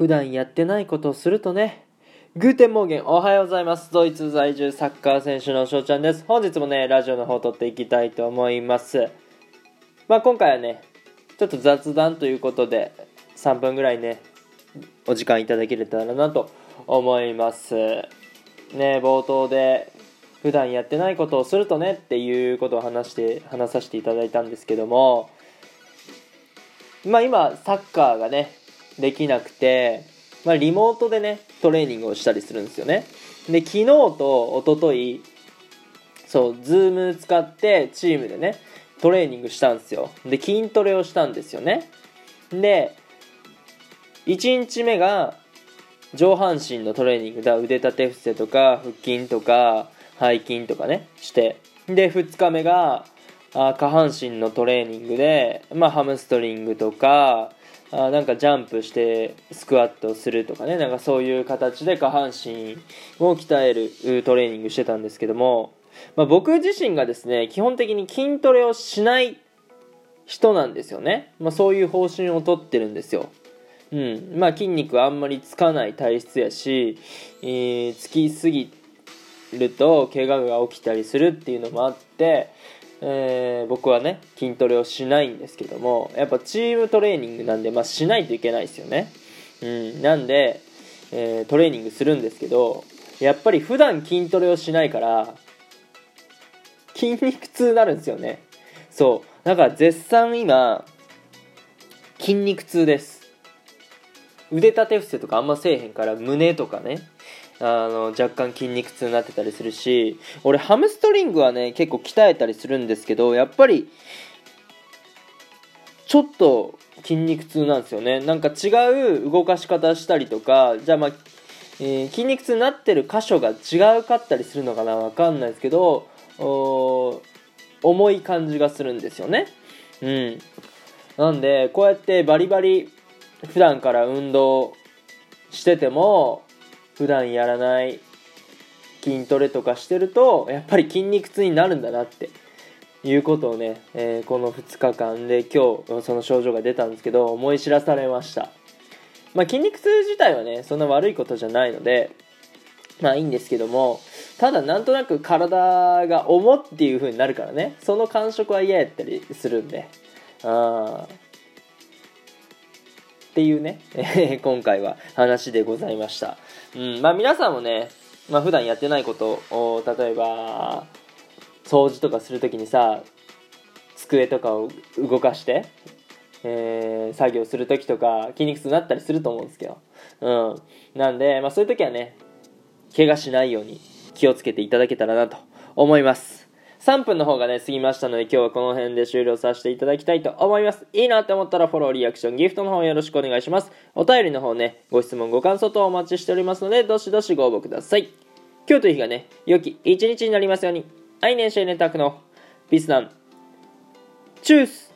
普段やってないことをするとね Guten Morgen おはようございます。ドイツ在住サッカー選手の翔ちゃんです。本日もねラジオの方を撮っていきたいと思います。まあ今回はねちょっと雑談ということで3分ぐらいねお時間いただけれたらなと思います。ね冒頭で普段やってないことをするとねっていうことを話して話させていただいたんですけどもまあ今サッカーがねできなくて、まあ、リモートでねトレーニングをしたりするんですよね。で昨日と一昨日そうズーム使ってチームでねトレーニングしたんですよ。で筋トレをしたんですよね。で1日目が上半身のトレーニングだ。腕立て伏せとか腹筋とか背筋とかねして。で2日目があ下半身のトレーニングで、まあ、ハムストリングとかあなんかジャンプしてスクワットするとかね。なんかそういう形で下半身を鍛えるトレーニングしてたんですけども、まあ、僕自身がですね基本的に筋トレをしない人なんですよね、まあ、そういう方針をとってるんですよ。うん。まあ筋肉はあんまりつかない体質やし、えー、つきすぎると怪我が起きたりするっていうのもあってえー、僕はね筋トレをしないんですけどもやっぱチームトレーニングなんで、まあ、しないといけないですよね、うん、なんで、えー、トレーニングするんですけどやっぱり普段筋トレをしないから筋肉痛になるんですよね。そう。だから絶賛今筋肉痛です。腕立て伏せとかあんませえへんから胸とかね。あの若干筋肉痛になってたりするし俺ハムストリングはね結構鍛えたりするんですけどやっぱりちょっと筋肉痛なんですよね。なんか違う動かし方したりとかじゃあまあ、えー、筋肉痛になってる箇所が違うかったりするのかなわかんないですけど重い感じがするんですよね。うん。なんでこうやってバリバリ普段から運動してても普段やらない筋トレとかしてるとやっぱり筋肉痛になるんだなっていうことをね、えー、この2日間で今日その症状が出たんですけど思い知らされました。まあ筋肉痛自体はねそんな悪いことじゃないのでまあいいんですけどもただなんとなく体が重っていう風になるからねその感触は嫌やったりするんで。あっていうねえ、今回は話でございました。うんまあ、皆さんもね、まあ普段やってないことを例えば掃除とかする時にさ机とかを動かして、えー、作業する時とか筋肉痛になったりすると思うんですけど、うん、なんで、まあ、そういう時はね怪我しないように気をつけていただけたらなと思います。3分の方がね、過ぎましたので、今日はこの辺で終了させていただきたいと思います。いいなって思ったらフォロー、リアクション、ギフトの方よろしくお願いします。お便りの方ね、ご質問、ご感想等お待ちしておりますので、どしどしご応募ください。今日という日がね、良き一日になりますように。アイネンシェネタクのビスナン。チュース